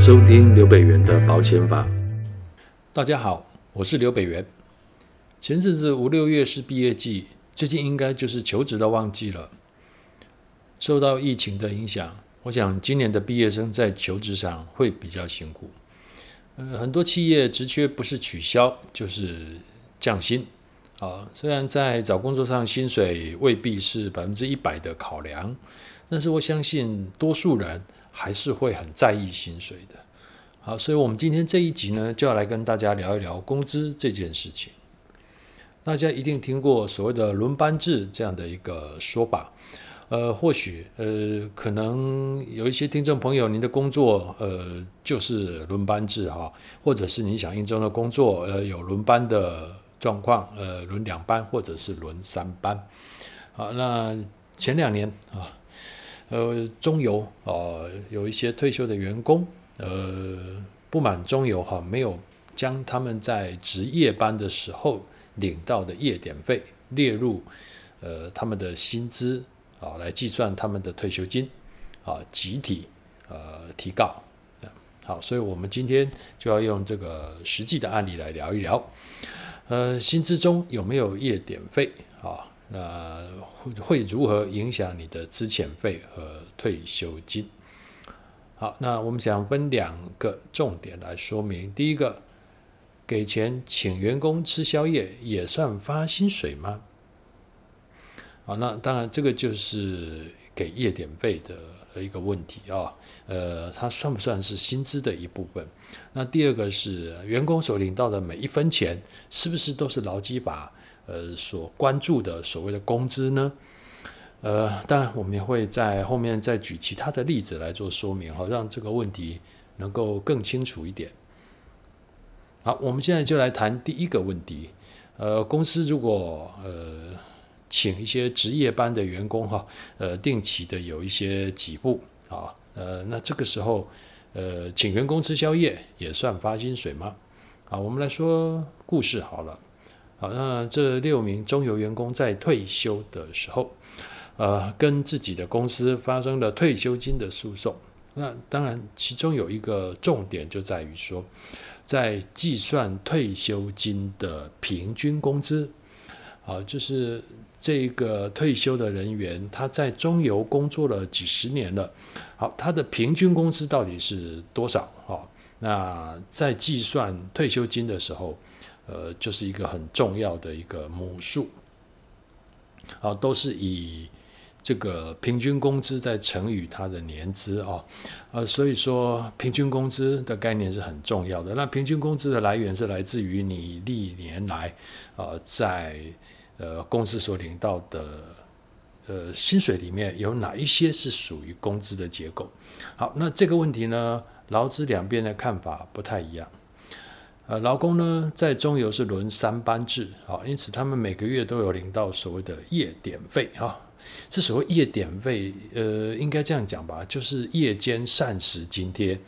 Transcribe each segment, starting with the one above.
收听刘北元的保险法。大家好，我是刘北元。前阵子五六月是毕业季，最近应该就是求职的旺季了。受到疫情的影响，我想今年的毕业生在求职上会比较辛苦。呃，很多企业职缺不是取消就是降薪。啊，虽然在找工作上薪水未必是百分之一百的考量，但是我相信多数人。还是会很在意薪水的。好，所以我们今天这一集呢，就要来跟大家聊一聊工资这件事情。大家一定听过所谓的轮班制这样的一个说法，呃，或许呃，可能有一些听众朋友，您的工作呃就是轮班制哈，或者是你想应征的工作呃有轮班的状况，呃，轮两班或者是轮三班。好，那前两年啊。呃，中游啊、呃，有一些退休的员工，呃，不满中游哈，没有将他们在值夜班的时候领到的夜点费列入呃他们的薪资啊，来计算他们的退休金啊，集体呃提告。好，所以我们今天就要用这个实际的案例来聊一聊，呃，薪资中有没有夜点费啊？那会会如何影响你的资遣费和退休金？好，那我们想分两个重点来说明。第一个，给钱请员工吃宵夜也算发薪水吗？好，那当然这个就是给夜点费的一个问题啊。呃，它算不算是薪资的一部分？那第二个是员工所领到的每一分钱，是不是都是劳基法？呃，所关注的所谓的工资呢？呃，当然我们也会在后面再举其他的例子来做说明，好让这个问题能够更清楚一点。好，我们现在就来谈第一个问题。呃，公司如果呃请一些值夜班的员工哈，呃，定期的有一些几步啊，呃，那这个时候呃，请员工吃宵夜也算发薪水吗？好，我们来说故事好了。好，那这六名中油员工在退休的时候，呃，跟自己的公司发生了退休金的诉讼。那当然，其中有一个重点就在于说，在计算退休金的平均工资，啊，就是这个退休的人员他在中油工作了几十年了，好，他的平均工资到底是多少？哈，那在计算退休金的时候。呃，就是一个很重要的一个母数，啊，都是以这个平均工资再乘以它的年资啊，呃，所以说平均工资的概念是很重要的。那平均工资的来源是来自于你历年来啊，在呃公司所领到的呃薪水里面有哪一些是属于工资的结构。好，那这个问题呢，劳资两边的看法不太一样。呃，劳工呢，在中油是轮三班制，因此他们每个月都有领到所谓的夜点费，哈，这所谓夜点费，呃，应该这样讲吧，就是夜间膳食津贴，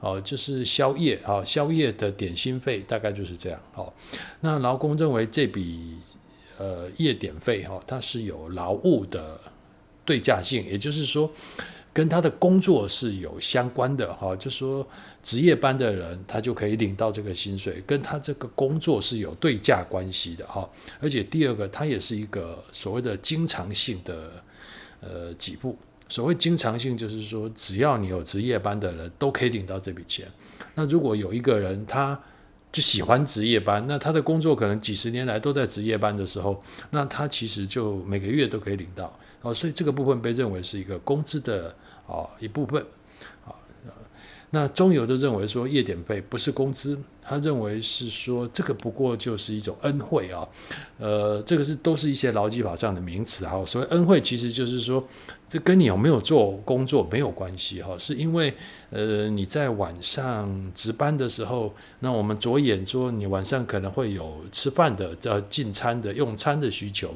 哦，就是宵夜，啊，宵夜的点心费大概就是这样，好，那劳工认为这笔呃夜点费，哈，它是有劳务的对价性，也就是说。跟他的工作是有相关的哈，就说值夜班的人，他就可以领到这个薪水，跟他这个工作是有对价关系的哈。而且第二个，它也是一个所谓的经常性的呃几步。所谓经常性，就是说只要你有值夜班的人，都可以领到这笔钱。那如果有一个人他就喜欢值夜班，那他的工作可能几十年来都在值夜班的时候，那他其实就每个月都可以领到。哦，所以这个部分被认为是一个工资的啊一部分，那中游都认为说夜点费不是工资，他认为是说这个不过就是一种恩惠啊，呃，这个是都是一些劳基法上的名词哈，所谓恩惠其实就是说这跟你有没有做工作没有关系哈，是因为呃你在晚上值班的时候，那我们着眼说你晚上可能会有吃饭的进餐的用餐的需求。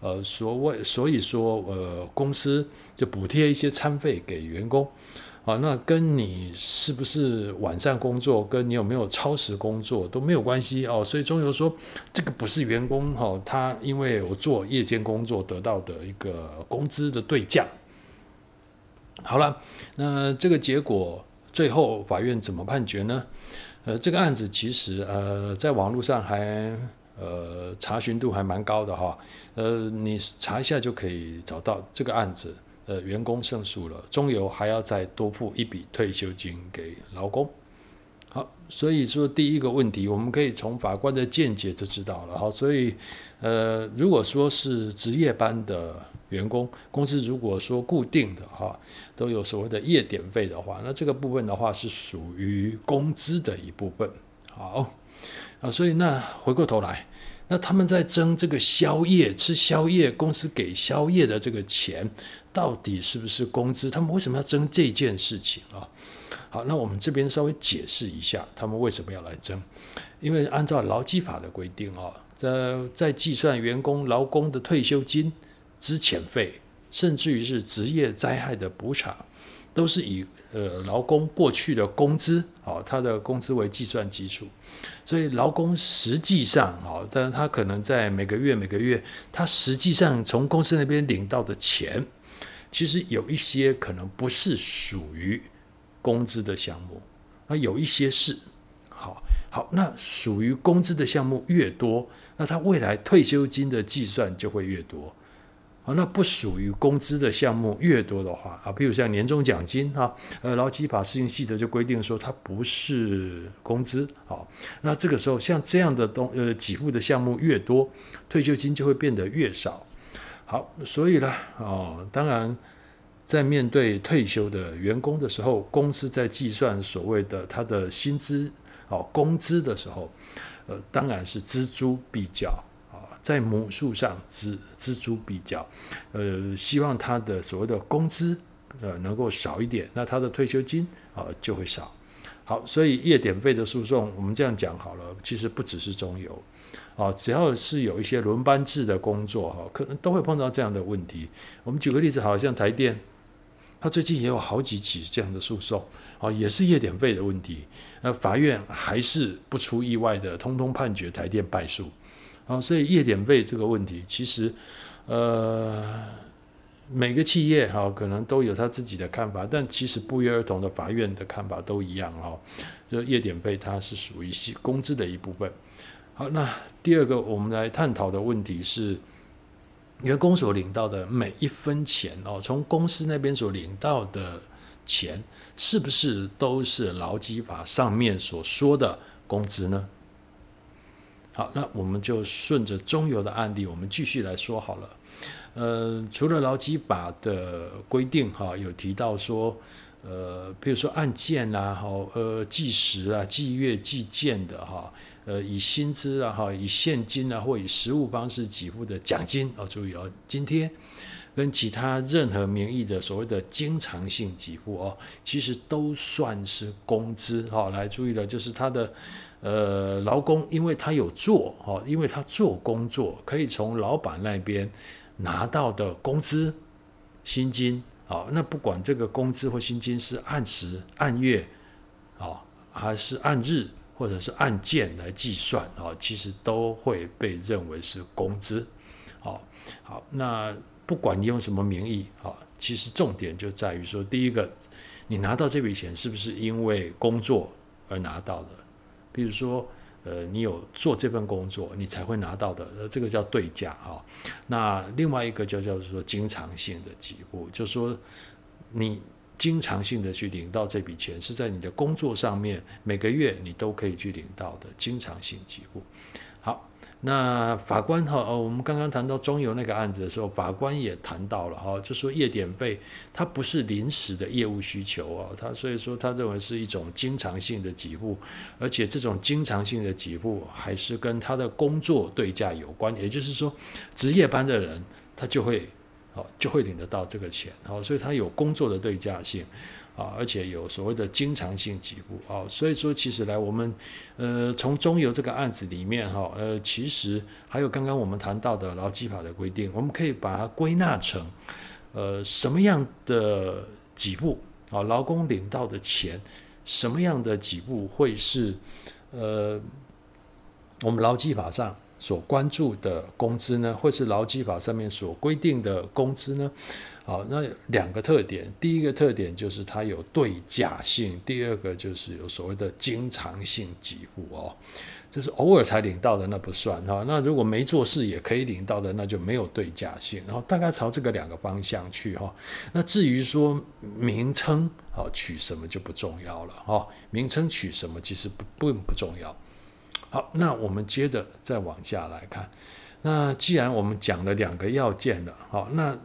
呃，所谓所以说，呃，公司就补贴一些餐费给员工，啊，那跟你是不是晚上工作，跟你有没有超时工作都没有关系哦。所以中油说，这个不是员工哈，他因为我做夜间工作得到的一个工资的对价。好了，那这个结果最后法院怎么判决呢？呃，这个案子其实呃，在网络上还呃查询度还蛮高的哈。呃，你查一下就可以找到这个案子。呃，员工胜诉了，中油还要再多付一笔退休金给劳工。好，所以说第一个问题，我们可以从法官的见解就知道了。好，所以呃，如果说是值夜班的员工，公司如果说固定的哈，都有所谓的夜点费的话，那这个部分的话是属于工资的一部分。好，啊，所以那回过头来，那他们在争这个宵夜，吃宵夜，公司给宵夜的这个钱，到底是不是工资？他们为什么要争这件事情啊？好，那我们这边稍微解释一下，他们为什么要来争？因为按照劳基法的规定啊，在在计算员工劳工的退休金、资遣费，甚至于是职业灾害的补偿，都是以呃劳工过去的工资啊，他的工资为计算基础。所以劳工实际上啊，但是他可能在每个月每个月，他实际上从公司那边领到的钱，其实有一些可能不是属于。工资的项目，那有一些是，好好，那属于工资的项目越多，那他未来退休金的计算就会越多，啊，那不属于工资的项目越多的话，啊，比如像年终奖金哈，呃，劳基法施行细则就规定说它不是工资，好，那这个时候像这样的东呃给付的项目越多，退休金就会变得越少，好，所以呢，哦，当然。在面对退休的员工的时候，公司在计算所谓的他的薪资、哦工资的时候，呃，当然是锱铢必较，在母数上錙錙铢比较，呃，希望他的所谓的工资呃能够少一点，那他的退休金啊就会少。好，所以夜点费的诉讼，我们这样讲好了，其实不只是中油啊，只要是有一些轮班制的工作哈，可能都会碰到这样的问题。我们举个例子，好像台电。他最近也有好几起这样的诉讼，哦，也是夜点费的问题。那法院还是不出意外的，通通判决台电败诉。啊，所以夜点费这个问题，其实，呃，每个企业哈可能都有他自己的看法，但其实不约而同的，法院的看法都一样哈。就夜点费它是属于工资的一部分。好，那第二个我们来探讨的问题是。员工所领到的每一分钱哦，从公司那边所领到的钱，是不是都是劳基法上面所说的工资呢？好，那我们就顺着中油的案例，我们继续来说好了。呃，除了劳基法的规定哈，有提到说，呃，比如说按件啊，哈，呃，计时啊，计月计件的哈。呃，以薪资啊，哈，以现金啊，或以实物方式给付的奖金啊，注意哦，津贴跟其他任何名义的所谓的经常性给付哦，其实都算是工资哈。来注意的就是它的呃劳工，因为他有做哈，因为他做工作，可以从老板那边拿到的工资薪金啊，那不管这个工资或薪金是按时按月啊，还是按日。或者是按件来计算啊，其实都会被认为是工资。好，好，那不管你用什么名义啊，其实重点就在于说，第一个，你拿到这笔钱是不是因为工作而拿到的？比如说，呃，你有做这份工作，你才会拿到的，呃，这个叫对价啊。那另外一个就叫做说经常性的给付，就是说你。经常性的去领到这笔钱，是在你的工作上面，每个月你都可以去领到的经常性给付。那法官哈，我们刚刚谈到中油那个案子的时候，法官也谈到了哈，就说夜点费它不是临时的业务需求啊，他所以说他认为是一种经常性的给付，而且这种经常性的给付还是跟他的工作对价有关，也就是说，值夜班的人他就会。好，就会领得到这个钱，好，所以他有工作的对价性，啊，而且有所谓的经常性给付，啊，所以说其实来我们，呃，从中油这个案子里面，哈，呃，其实还有刚刚我们谈到的劳基法的规定，我们可以把它归纳成，呃，什么样的给付，啊，劳工领到的钱，什么样的给付会是，呃，我们劳基法上所关注的工资呢，或是劳基法上面所规定的工资呢？好，那两个特点，第一个特点就是它有对价性，第二个就是有所谓的经常性给付哦，就是偶尔才领到的那不算哈。那如果没做事也可以领到的，那就没有对价性。然后大概朝这个两个方向去哈。那至于说名称啊取什么就不重要了哈，名称取什么其实不不不重要。好，那我们接着再往下来看。那既然我们讲了两个要件了，好，那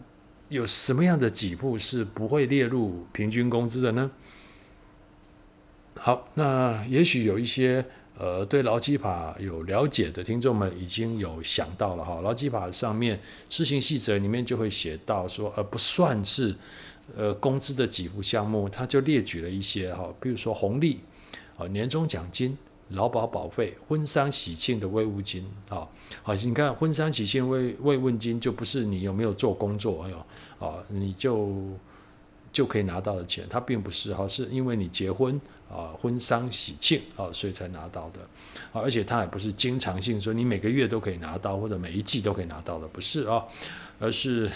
有什么样的几步是不会列入平均工资的呢？好，那也许有一些呃对劳基法有了解的听众们已经有想到了哈，劳基法上面施行细则里面就会写到说，呃不算是呃工资的给付项目，他就列举了一些哈，比如说红利啊、年终奖金。劳保保费、婚丧喜庆的慰问金，啊，好，你看婚丧喜庆慰慰问金就不是你有没有做工作，哎呦，啊，你就就可以拿到的钱，它并不是哈，是因为你结婚啊，婚丧喜庆啊，所以才拿到的，啊，而且它也不是经常性，说你每个月都可以拿到，或者每一季都可以拿到的，不是啊，而是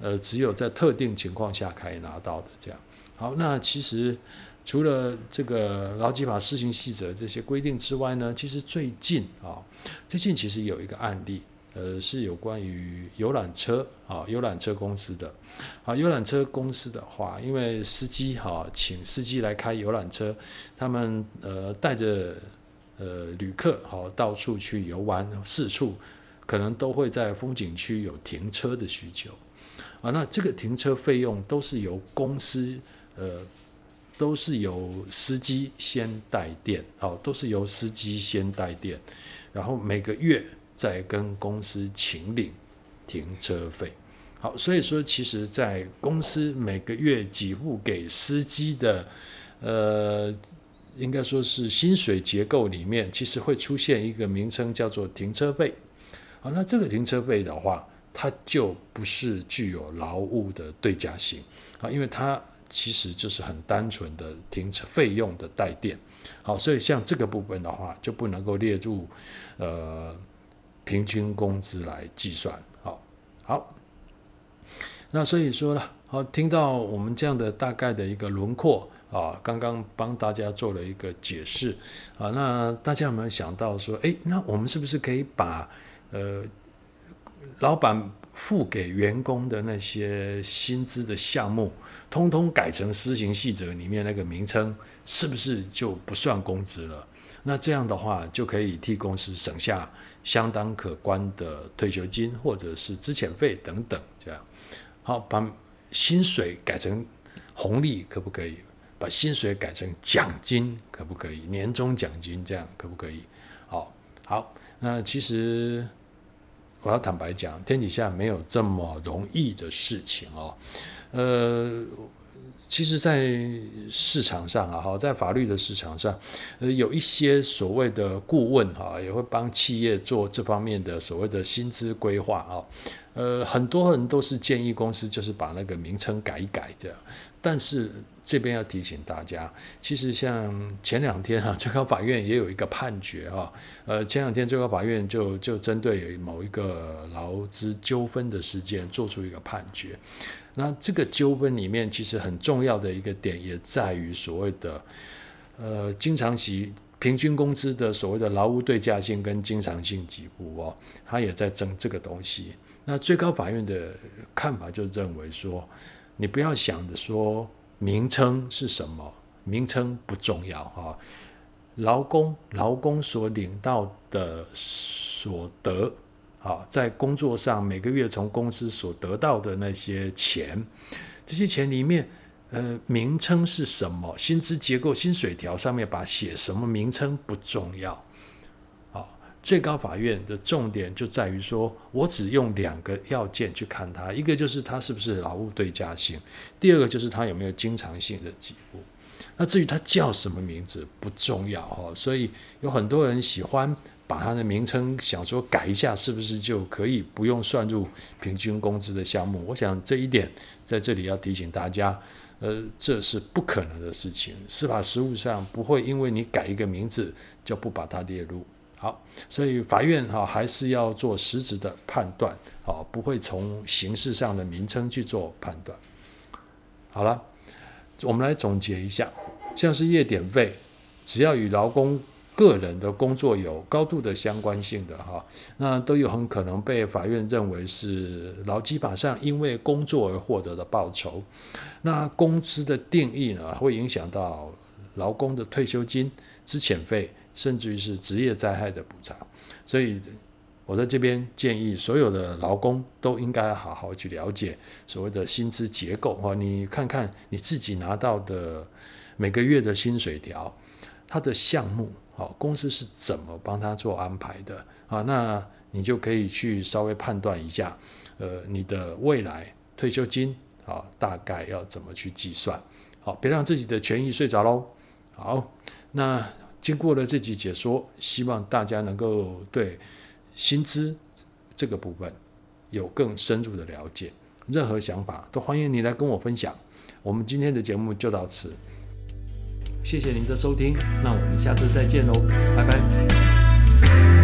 呃，只有在特定情况下可以拿到的，这样。好，那其实。除了这个劳基法施行细则这些规定之外呢，其实最近啊，最近其实有一个案例，呃，是有关于游览车啊，游览车公司的啊，游览车公司的话，因为司机哈，请司机来开游览车，他们呃带着呃旅客好到处去游玩，四处可能都会在风景区有停车的需求啊，那这个停车费用都是由公司呃。都是由司机先代垫，好，都是由司机先代垫，然后每个月再跟公司请领停车费，好，所以说其实，在公司每个月给付给司机的，呃，应该说是薪水结构里面，其实会出现一个名称叫做停车费，好，那这个停车费的话，它就不是具有劳务的对价性，啊，因为它。其实就是很单纯的停车费用的代垫，好，所以像这个部分的话就不能够列入呃平均工资来计算，好，好，那所以说了，好，听到我们这样的大概的一个轮廓啊，刚刚帮大家做了一个解释啊，那大家有没有想到说，哎，那我们是不是可以把呃老板付给员工的那些薪资的项目，通通改成施行细则里面那个名称，是不是就不算工资了？那这样的话，就可以替公司省下相当可观的退休金或者是资遣费等等。这样，好，把薪水改成红利可不可以？把薪水改成奖金可不可以？年终奖金这样可不可以？好，好，那其实。我要坦白讲，天底下没有这么容易的事情哦。呃，其实，在市场上啊，哈，在法律的市场上，呃，有一些所谓的顾问哈，也会帮企业做这方面的所谓的薪资规划啊。呃，很多人都是建议公司就是把那个名称改一改这样，但是。这边要提醒大家，其实像前两天哈，最高法院也有一个判决哈，呃，前两天最高法院就就针对某一个劳资纠纷的事件做出一个判决。那这个纠纷里面，其实很重要的一个点也在于所谓的呃经常级平均工资的所谓的劳务对价性跟经常性给付哦，他也在争这个东西。那最高法院的看法就认为说，你不要想着说。名称是什么？名称不重要哈。劳工劳工所领到的所得，啊，在工作上每个月从公司所得到的那些钱，这些钱里面，呃，名称是什么？薪资结构、薪水条上面把写什么名称不重要。最高法院的重点就在于说，我只用两个要件去看它，一个就是它是不是劳务对价性，第二个就是它有没有经常性的给付。那至于它叫什么名字不重要哈，所以有很多人喜欢把它的名称想说改一下，是不是就可以不用算入平均工资的项目？我想这一点在这里要提醒大家，呃，这是不可能的事情。司法实务上不会因为你改一个名字就不把它列入。好，所以法院哈还是要做实质的判断，好，不会从形式上的名称去做判断。好了，我们来总结一下，像是夜点费，只要与劳工个人的工作有高度的相关性的哈，那都有很可能被法院认为是劳基法上因为工作而获得的报酬。那工资的定义呢，会影响到劳工的退休金、资遣费。甚至于是职业灾害的补偿，所以我在这边建议所有的劳工都应该好好去了解所谓的薪资结构哈，你看看你自己拿到的每个月的薪水条，它的项目好，公司是怎么帮他做安排的啊？那你就可以去稍微判断一下，呃，你的未来退休金啊，大概要怎么去计算？好，别让自己的权益睡着喽。好，那。经过了这集解说，希望大家能够对薪资这个部分有更深入的了解。任何想法都欢迎你来跟我分享。我们今天的节目就到此，谢谢您的收听，那我们下次再见喽，拜拜。